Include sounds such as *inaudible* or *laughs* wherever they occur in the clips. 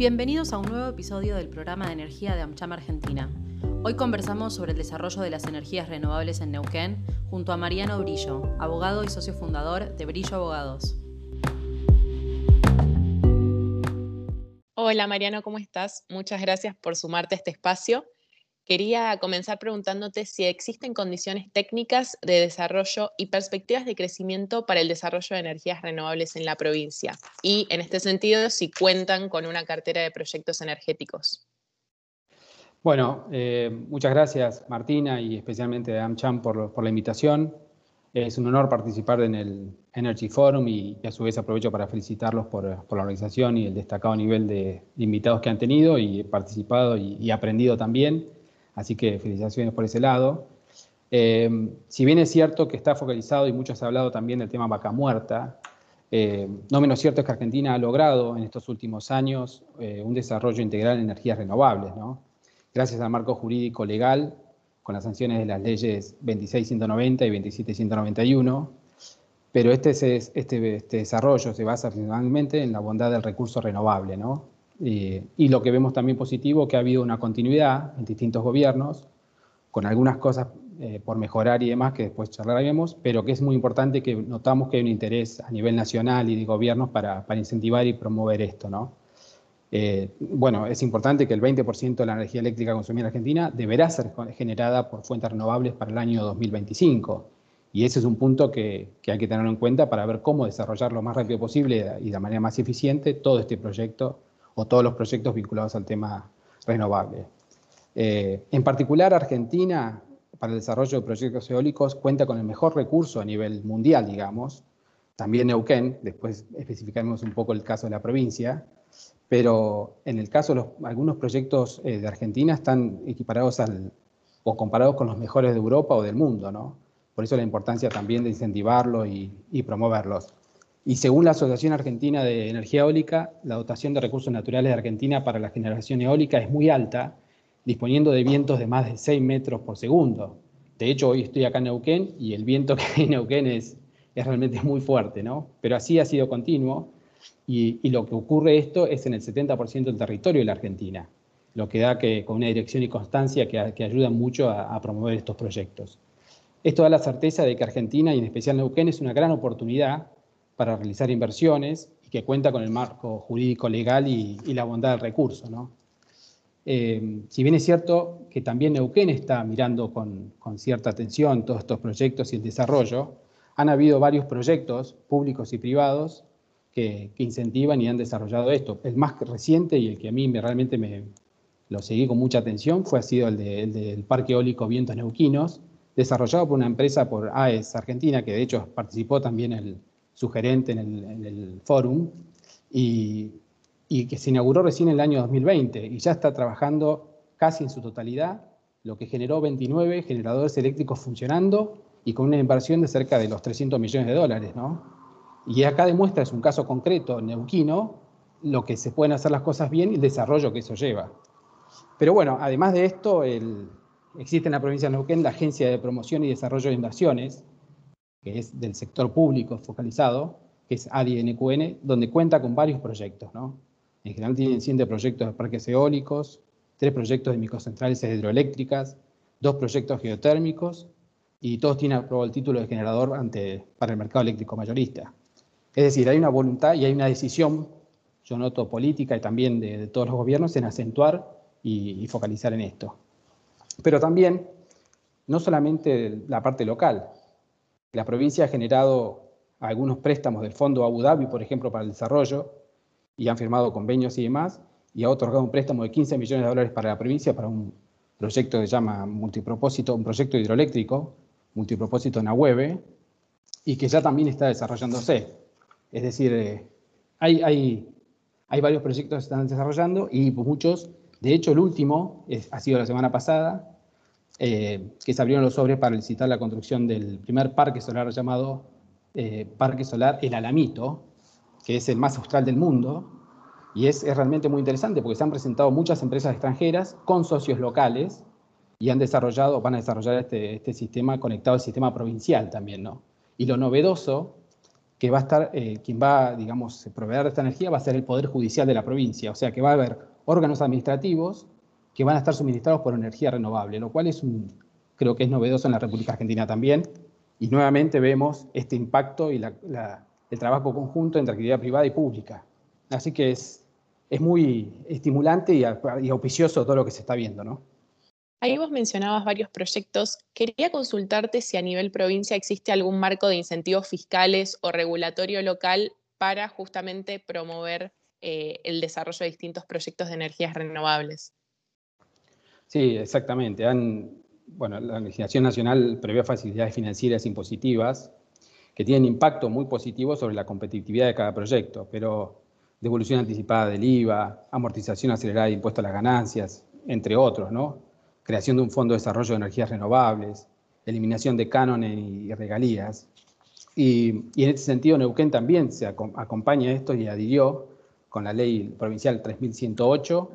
Bienvenidos a un nuevo episodio del programa de energía de AmCham Argentina. Hoy conversamos sobre el desarrollo de las energías renovables en Neuquén junto a Mariano Brillo, abogado y socio fundador de Brillo Abogados. Hola Mariano, ¿cómo estás? Muchas gracias por sumarte a este espacio. Quería comenzar preguntándote si existen condiciones técnicas de desarrollo y perspectivas de crecimiento para el desarrollo de energías renovables en la provincia y, en este sentido, si cuentan con una cartera de proyectos energéticos. Bueno, eh, muchas gracias Martina y especialmente a AmCham por, la invitación. Es un honor participar en el Energy Forum y, a su vez aprovecho para felicitarlos por, la organización y el destacado nivel de, invitados que han tenido y participado y aprendido también. Así que felicitaciones por ese lado. Eh, si bien es cierto que está focalizado y muchos han hablado también del tema vaca muerta, eh, no menos cierto es que Argentina ha logrado en estos últimos años eh, un desarrollo integral en energías renovables, ¿no? gracias al marco jurídico legal, con las sanciones de las leyes 2690 y 27191, pero este, este, este, desarrollo se basa principalmente en la bondad del recurso renovable, ¿no? Y lo que vemos también positivo, que ha habido una continuidad en distintos gobiernos, con algunas cosas eh, por mejorar y demás que después charlaremos, pero que es muy importante que notamos que hay un interés a nivel nacional y de gobiernos para, para incentivar y promover esto. ¿no? Eh, bueno, es importante que el 20% de la energía eléctrica consumida en Argentina deberá ser generada por fuentes renovables para el año 2025. Y ese es un punto que, que hay que tener en cuenta para ver cómo desarrollar lo más rápido posible y de manera más eficiente todo este proyecto todos los proyectos vinculados al tema renovable. Eh, en particular, Argentina, para el desarrollo de proyectos eólicos, cuenta con el mejor recurso a nivel mundial, digamos. También Neuquén, después especificaremos un poco el caso de la provincia, pero en el caso de algunos proyectos eh, de Argentina están equiparados o comparados con los mejores de Europa o del mundo, ¿no? Por eso la importancia también de incentivarlo y, y promoverlos. Y según la Asociación Argentina de Energía Eólica, la dotación de recursos naturales de Argentina para la generación eólica es muy alta, disponiendo de vientos de más de 6 metros por segundo. De hecho, hoy estoy acá en Neuquén y el viento *laughs* que hay en Neuquén es, es realmente muy fuerte, ¿no? Pero así ha sido continuo y, lo que ocurre esto es en el 70% del territorio de la Argentina, lo que da que con una dirección y constancia que, que ayudan mucho a, a promover estos proyectos. Esto da la certeza de que Argentina, y en especial Neuquén, es una gran oportunidad para realizar inversiones y que cuenta con el marco jurídico legal y, la bondad del recurso. ¿no? Eh, si bien es cierto que también Neuquén está mirando con, cierta atención todos estos proyectos y el desarrollo, han habido varios proyectos públicos y privados que, incentivan y han desarrollado esto. El más reciente y el que a mí realmente me, lo seguí con mucha atención fue ha sido el, del Parque Eólico Vientos Neuquinos, desarrollado por una empresa por AES Argentina, que de hecho participó también el, sugerente en el, en el fórum, y, y, que se inauguró recién en el año 2020 y ya está trabajando casi en su totalidad, lo que generó 29 generadores eléctricos funcionando y con una inversión de cerca de los 300 millones de dólares. ¿no? Y acá demuestra, es un caso concreto, neuquino, lo que se pueden hacer las cosas bien y el desarrollo que eso lleva. Pero bueno, además de esto, el, existe en la provincia de Neuquén la Agencia de Promoción y Desarrollo de Inversiones, que es del sector público focalizado, que es ADNQN, donde cuenta con varios proyectos. ¿no? En general tienen 100 proyectos de parques eólicos, tres proyectos de microcentrales hidroeléctricas, dos proyectos geotérmicos y todos tienen aprobado el título de generador ante, para el mercado eléctrico mayorista. Es decir, hay una voluntad y hay una decisión, yo noto política y también de, todos los gobiernos, en acentuar y, y focalizar en esto. Pero también, no solamente la parte local, la provincia ha generado algunos préstamos del Fondo Abu Dhabi, por ejemplo, para el desarrollo, y han firmado convenios y demás, y ha otorgado un préstamo de 15 millones de dólares para la provincia para un proyecto que se llama multipropósito, un proyecto hidroeléctrico, multipropósito en Ahueve, y que ya también está desarrollándose. Es decir, eh, hay, hay, hay, varios proyectos que están desarrollando y muchos, de hecho el último ha sido la semana pasada, eh, que se abrieron los sobres para licitar la construcción del primer parque solar llamado eh, Parque Solar El Alamito, que es el más austral del mundo, y es, realmente muy interesante porque se han presentado muchas empresas extranjeras con socios locales y han desarrollado, van a desarrollar este, este sistema conectado al sistema provincial también, ¿no? Y lo novedoso que va a estar, eh, quien va, digamos, proveer esta energía va a ser el Poder Judicial de la provincia, o sea que va a haber órganos administrativos que van a estar suministrados por energía renovable, lo cual es un, creo que es novedoso en la República Argentina también, y nuevamente vemos este impacto y el trabajo conjunto entre actividad privada y pública. Así que es, es muy estimulante y, auspicioso todo lo que se está viendo, ¿no? Ahí vos mencionabas varios proyectos. Quería consultarte si a nivel provincia existe algún marco de incentivos fiscales o regulatorio local para justamente promover eh, el desarrollo de distintos proyectos de energías renovables. Sí, exactamente. bueno, la legislación nacional prevé facilidades financieras impositivas que tienen impacto muy positivo sobre la competitividad de cada proyecto, pero devolución anticipada del IVA, amortización acelerada de impuestos a las ganancias, entre otros, ¿no? creación de un fondo de desarrollo de energías renovables, eliminación de cánones y regalías. Y, en este sentido, Neuquén también se acompaña a esto y adhirió con la ley provincial 3108,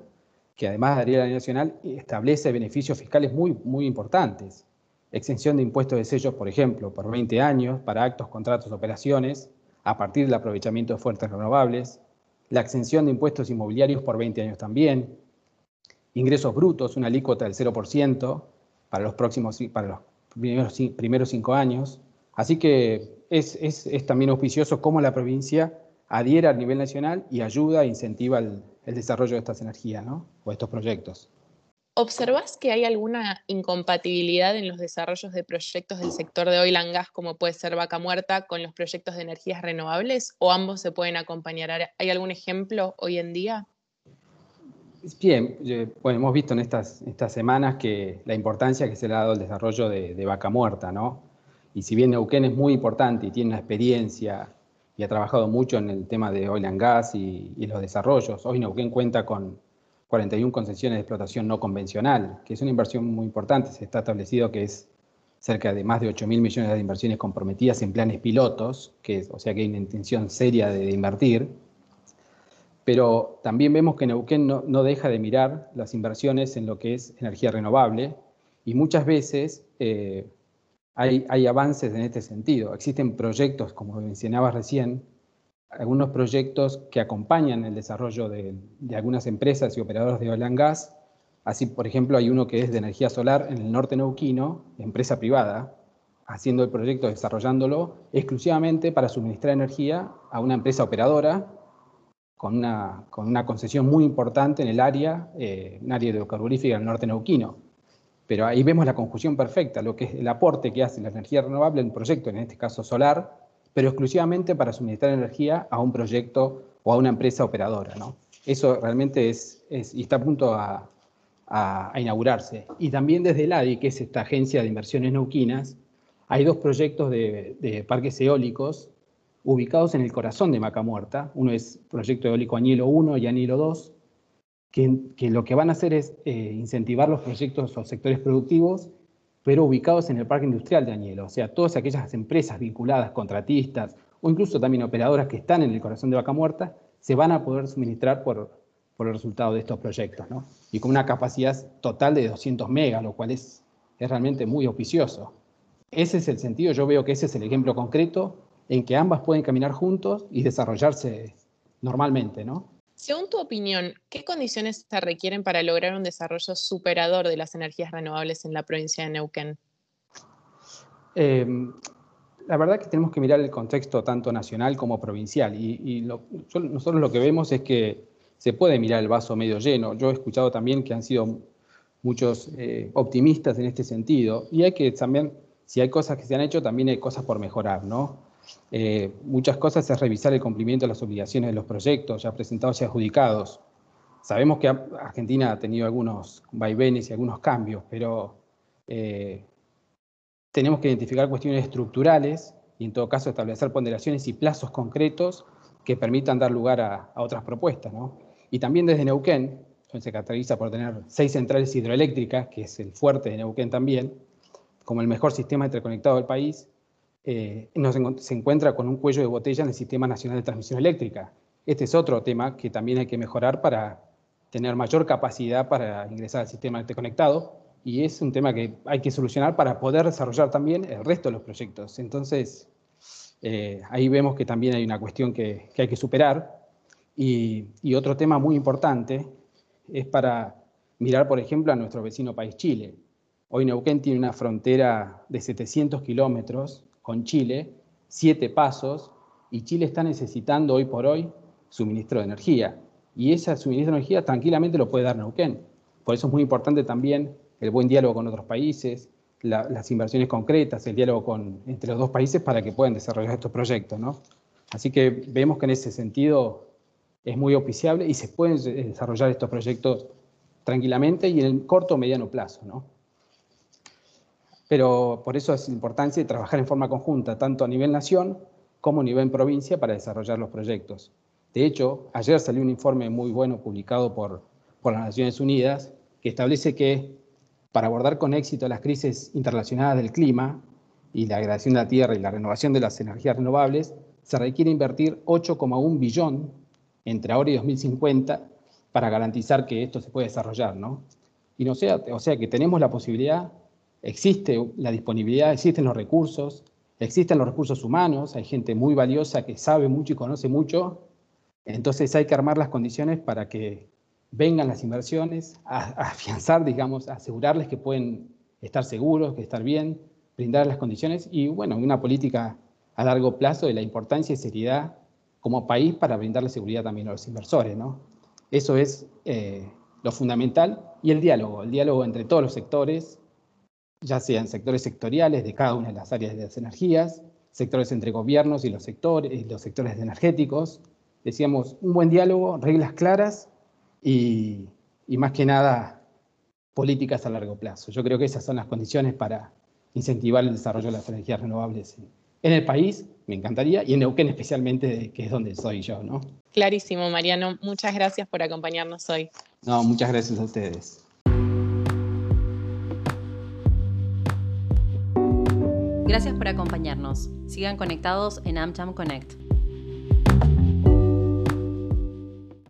que además de la ley nacional, establece beneficios fiscales muy, muy importantes. Exención de impuestos de sellos, por ejemplo, por 20 años para actos, contratos, operaciones, a partir del aprovechamiento de fuentes renovables. La exención de impuestos inmobiliarios por 20 años también ingresos brutos, una alícuota del 0% para los próximos, para los primeros, primeros cinco años. Así que es, también auspicioso cómo la provincia adhiera a nivel nacional y ayuda e incentiva el, desarrollo de estas energías ¿no? O estos proyectos. ¿Observás que hay alguna incompatibilidad en los desarrollos de proyectos del sector de oil and gas, como puede ser Vaca Muerta, con los proyectos de energías renovables? ¿O ambos se pueden acompañar? ¿Hay algún ejemplo hoy en día? Bien, bueno, hemos visto en estas, estas semanas que la importancia que se le ha dado al desarrollo de, vaca muerta, ¿no? Y si bien Neuquén es muy importante y tiene una experiencia y ha trabajado mucho en el tema de oil and gas y, los desarrollos, hoy Neuquén cuenta con 41 concesiones de explotación no convencional, que es una inversión muy importante. Se está establecido que es cerca de más de 8 mil millones de inversiones comprometidas en planes pilotos, que, o sea que hay una intención seria de invertir pero también vemos que Neuquén no, deja de mirar las inversiones en lo que es energía renovable y muchas veces eh, hay, avances en este sentido. Existen proyectos, como mencionabas recién, algunos proyectos que acompañan el desarrollo de, algunas empresas y operadores de oil and gas. Así, por ejemplo, hay uno que es de energía solar en el norte neuquino, empresa privada, haciendo el proyecto, desarrollándolo exclusivamente para suministrar energía a una empresa operadora con una, con una concesión muy importante en el área, eh, un área hidrocarburífica del norte neuquino. Pero ahí vemos la conjunción perfecta, lo que es el aporte que hace la energía renovable en un proyecto, en este caso solar, pero exclusivamente para suministrar energía a un proyecto o a una empresa operadora. ¿no? Eso realmente es, y está a punto a, inaugurarse. Y también desde el ADI, que es esta agencia de inversiones neuquinas, hay dos proyectos de, parques eólicos ubicados en el corazón de Maca Muerta. Uno es Proyecto Eólico Añilo 1 y Añilo 2, que, lo que van a hacer es eh, incentivar los proyectos o sectores productivos, pero ubicados en el parque industrial de Añelo. O sea, todas aquellas empresas vinculadas, contratistas o incluso también operadoras que están en el corazón de Vaca Muerta, se van a poder suministrar por, por el resultado de estos proyectos. ¿no? Y con una capacidad total de 200 megas, lo cual es, es realmente muy auspicioso. Ese es el sentido, yo veo que ese es el ejemplo concreto en que ambas pueden caminar juntos y desarrollarse normalmente, ¿no? Según tu opinión, ¿qué condiciones se requieren para lograr un desarrollo superador de las energías renovables en la provincia de Neuquén? Em, la verdad que tenemos que mirar el contexto tanto nacional como provincial y, nosotros lo que vemos es que se puede mirar el vaso medio lleno. Yo he escuchado también que han sido muchos eh, optimistas en este sentido y hay que también, si hay cosas que se han hecho, también hay cosas por mejorar, ¿no? Eh, muchas cosas es revisar el cumplimiento de las obligaciones de los proyectos ya presentados y adjudicados. Sabemos que Argentina ha tenido algunos vaivenes y algunos cambios, pero eh, tenemos que identificar cuestiones estructurales y en todo caso establecer ponderaciones y plazos concretos que permitan dar lugar a, otras propuestas. Y también desde Neuquén, se caracteriza por tener seis centrales hidroeléctricas, que es el fuerte de Neuquén también, como el mejor sistema interconectado del país, eh, se encuentra con un cuello de botella en el Sistema Nacional de Transmisión Eléctrica. Este es otro tema que también hay que mejorar para tener mayor capacidad para ingresar al sistema interconectado y es un tema que hay que solucionar para poder desarrollar también el resto de los proyectos. Entonces, Eh, ahí vemos que también hay una cuestión que, hay que superar. Y, y, otro tema muy importante es para mirar, por ejemplo, a nuestro vecino país Chile. Hoy Neuquén tiene una frontera de 700 kilómetros con Chile, siete pasos, y Chile está necesitando hoy por hoy suministro de energía. Y ese suministro de energía tranquilamente lo puede dar Neuquén. Por eso es muy importante también el buen diálogo con otros países, las inversiones concretas, el diálogo con, entre los dos países para que puedan desarrollar estos proyectos. ¿no? Así que vemos que en ese sentido es muy oficiable y se pueden desarrollar estos proyectos tranquilamente y en el corto o mediano plazo. ¿no? Pero por eso es importante trabajar en forma conjunta, tanto a nivel nación como a nivel provincia, para desarrollar los proyectos. De hecho, ayer salió un informe muy bueno publicado por, por las Naciones Unidas que establece que para abordar con éxito las crisis interrelacionadas del clima y la degradación de la tierra y la renovación de las energías renovables, se requiere invertir 8,1 billón entre ahora y 2050 para garantizar que esto se puede desarrollar, ¿no? Y no sea, o sea que tenemos la posibilidad, existe la disponibilidad, existen los recursos, existen los recursos humanos, hay gente muy valiosa que sabe mucho y conoce mucho, entonces hay que armar las condiciones para que vengan las inversiones, a, afianzar, digamos, asegurarles que pueden estar seguros, que estar bien, brindar las condiciones y, bueno, una política a largo plazo de la importancia y seriedad como país para brindarle seguridad también a los inversores, ¿no? Eso es eh, lo fundamental y el diálogo, el diálogo entre todos los sectores, ya sean sectores sectoriales de cada una de las áreas de las energías, sectores entre gobiernos y los sectores, y los sectores energéticos. Decíamos, un buen diálogo, reglas claras y, más que nada políticas a largo plazo. Yo creo que esas son las condiciones para incentivar el desarrollo de las energías renovables en el país, me encantaría, y en Neuquén especialmente, que es donde soy yo, ¿no? Clarísimo, Mariano. Muchas gracias por acompañarnos hoy. No, muchas gracias a ustedes. Gracias por acompañarnos. Sigan conectados en AmCham Connect.